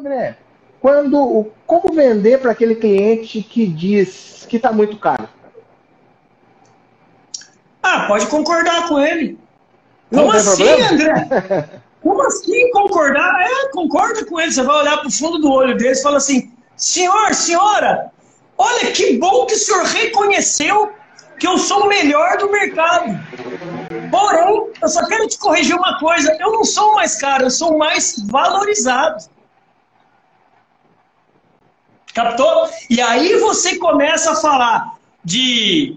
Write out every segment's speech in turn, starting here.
André, quando, como vender para aquele cliente que diz que está muito caro? Ah, pode concordar com ele. Não Como assim, problema? André? Como assim concordar? É, concorda com ele. Você vai olhar para o fundo do olho dele e fala assim: senhor, senhora, olha que bom que o senhor reconheceu que eu sou o melhor do mercado. Porém, eu só quero te corrigir uma coisa: eu não sou o mais caro, eu sou o mais valorizado. Captou? E aí você começa a falar de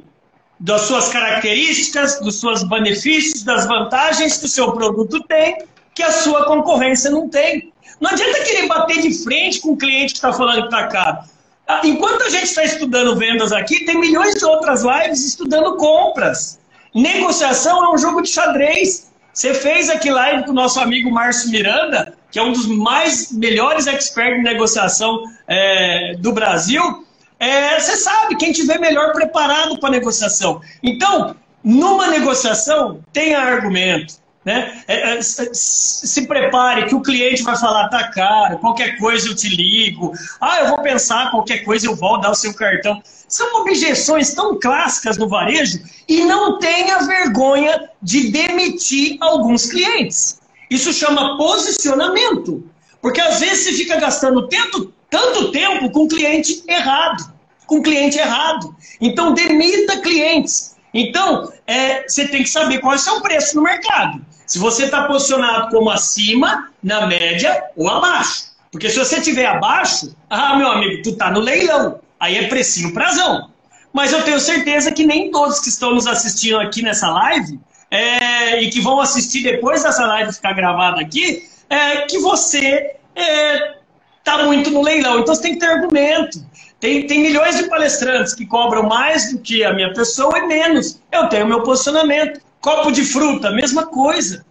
das suas características, dos seus benefícios, das vantagens que o seu produto tem, que a sua concorrência não tem. Não adianta querer bater de frente com o cliente que está falando que está caro. Ah, enquanto a gente está estudando vendas aqui, tem milhões de outras lives estudando compras. Negociação é um jogo de xadrez. Você fez aqui live com o nosso amigo Márcio Miranda, que é um dos mais melhores experts em negociação é, do Brasil. É, você sabe, quem tiver melhor preparado para a negociação. Então, numa negociação, tenha argumento. Né? É, é, se prepare que o cliente vai falar, tá caro, qualquer coisa eu te ligo, ah, eu vou pensar, qualquer coisa eu vou dar o seu cartão. São objeções tão clássicas no varejo e não tenha vergonha de demitir alguns clientes. Isso chama posicionamento. Porque às vezes você fica gastando tanto, tanto tempo com cliente errado. Com cliente errado. Então demita clientes. Então, é, você tem que saber qual é o seu preço no mercado. Se você está posicionado como acima, na média ou abaixo. Porque se você estiver abaixo, ah, meu amigo, tu tá no leilão. Aí é precinho prazão. Mas eu tenho certeza que nem todos que estão nos assistindo aqui nessa live é, e que vão assistir depois dessa live ficar gravada aqui, é, que você é, tá muito no leilão. Então você tem que ter argumento. Tem, tem milhões de palestrantes que cobram mais do que a minha pessoa e menos. Eu tenho meu posicionamento. Copo de fruta, mesma coisa.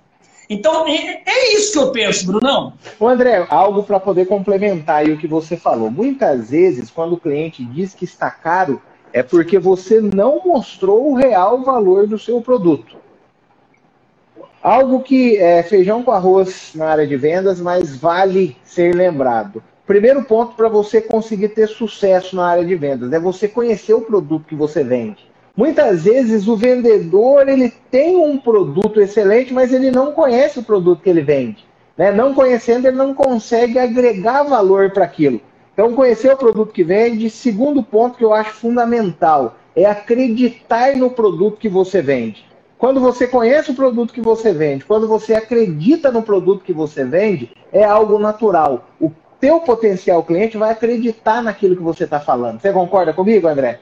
Então, é, é isso que eu penso, Brunão. Ô André, algo para poder complementar o que você falou. Muitas vezes, quando o cliente diz que está caro, é porque você não mostrou o real valor do seu produto. Algo que é feijão com arroz na área de vendas, mas vale ser lembrado. Primeiro ponto para você conseguir ter sucesso na área de vendas é você conhecer o produto que você vende. Muitas vezes o vendedor ele tem um produto excelente, mas ele não conhece o produto que ele vende. Né? Não conhecendo, ele não consegue agregar valor para aquilo. Então, conhecer o produto que vende. Segundo ponto que eu acho fundamental é acreditar no produto que você vende. Quando você conhece o produto que você vende, quando você acredita no produto que você vende, é algo natural. O teu potencial cliente vai acreditar naquilo que você está falando. Você concorda comigo, André?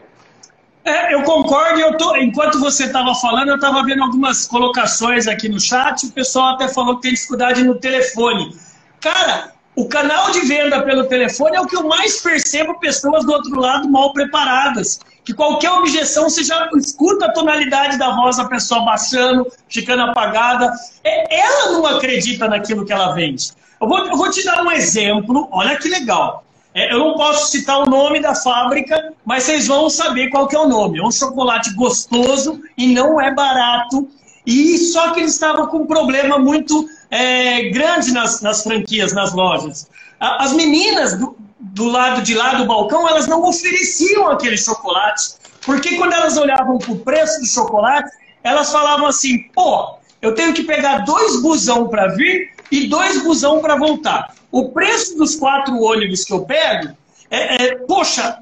É, eu concordo. Eu tô, enquanto você estava falando, eu estava vendo algumas colocações aqui no chat. O pessoal até falou que tem dificuldade no telefone. Cara, o canal de venda pelo telefone é o que eu mais percebo pessoas do outro lado mal preparadas. Que qualquer objeção você já escuta a tonalidade da voz da pessoa baixando, ficando apagada. É, ela não acredita naquilo que ela vende. Eu vou, eu vou te dar um exemplo, olha que legal. É, eu não posso citar o nome da fábrica, mas vocês vão saber qual que é o nome. É um chocolate gostoso e não é barato. E só que eles estavam com um problema muito é, grande nas, nas franquias, nas lojas. As meninas do, do lado de lá do balcão, elas não ofereciam aquele chocolate. Porque quando elas olhavam para o preço do chocolate, elas falavam assim: pô, eu tenho que pegar dois busão para vir e dois busão para voltar. O preço dos quatro ônibus que eu pego, é, é, poxa,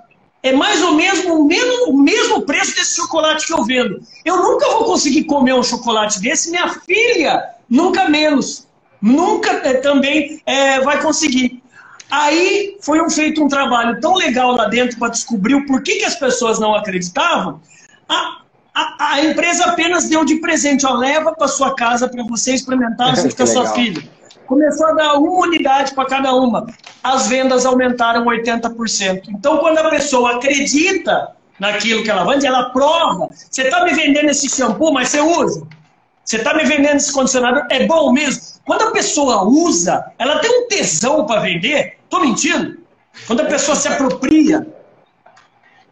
é mais ou menos o mesmo, o mesmo preço desse chocolate que eu vendo. Eu nunca vou conseguir comer um chocolate desse, minha filha, nunca menos. Nunca é, também é, vai conseguir. Aí foi um, feito um trabalho tão legal lá dentro para descobrir o porquê que as pessoas não acreditavam. A, a, a empresa apenas deu de presente, ó, leva para sua casa para você experimentar junto com a sua filha começou a dar uma unidade para cada uma. As vendas aumentaram 80%. Então, quando a pessoa acredita naquilo que ela vende, ela prova. Você está me vendendo esse shampoo, mas você usa. Você está me vendendo esse condicionador, é bom mesmo. Quando a pessoa usa, ela tem um tesão para vender. Estou mentindo? Quando a pessoa se apropria.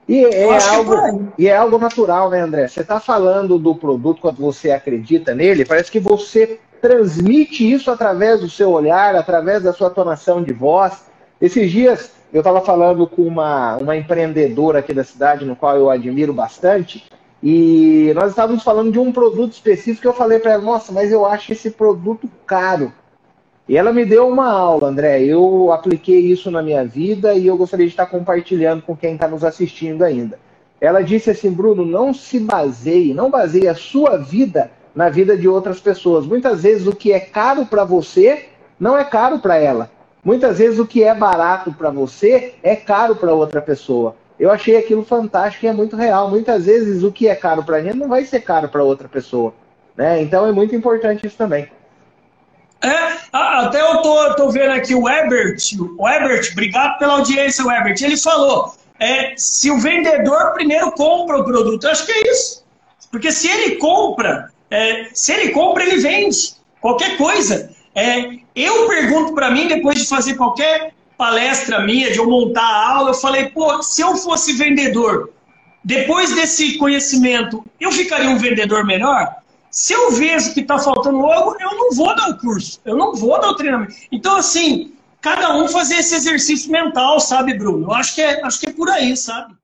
E é, é algo, e é algo natural, né, André? Você está falando do produto quando você acredita nele, parece que você transmite isso através do seu olhar, através da sua tonação de voz. Esses dias eu estava falando com uma, uma empreendedora aqui da cidade, no qual eu admiro bastante, e nós estávamos falando de um produto específico que eu falei para ela, nossa, mas eu acho esse produto caro. E ela me deu uma aula, André. Eu apliquei isso na minha vida e eu gostaria de estar compartilhando com quem está nos assistindo ainda. Ela disse assim, Bruno, não se baseie, não baseie a sua vida na vida de outras pessoas. Muitas vezes o que é caro para você não é caro para ela. Muitas vezes o que é barato para você é caro para outra pessoa. Eu achei aquilo fantástico e é muito real. Muitas vezes o que é caro para a gente não vai ser caro para outra pessoa. Né? Então é muito importante isso também. É, até eu tô, tô vendo aqui o Ebert, o Ebert, obrigado pela audiência, o Ebert. Ele falou: é, se o vendedor primeiro compra o produto, eu acho que é isso. Porque se ele compra, é, se ele compra, ele vende. Qualquer coisa. É, eu pergunto para mim, depois de fazer qualquer palestra minha, de eu montar a aula, eu falei, pô, se eu fosse vendedor, depois desse conhecimento, eu ficaria um vendedor melhor? Se eu vejo que está faltando algo, eu não vou dar o curso, eu não vou dar o treinamento. Então, assim, cada um fazer esse exercício mental, sabe, Bruno? Eu acho que é, acho que é por aí, sabe?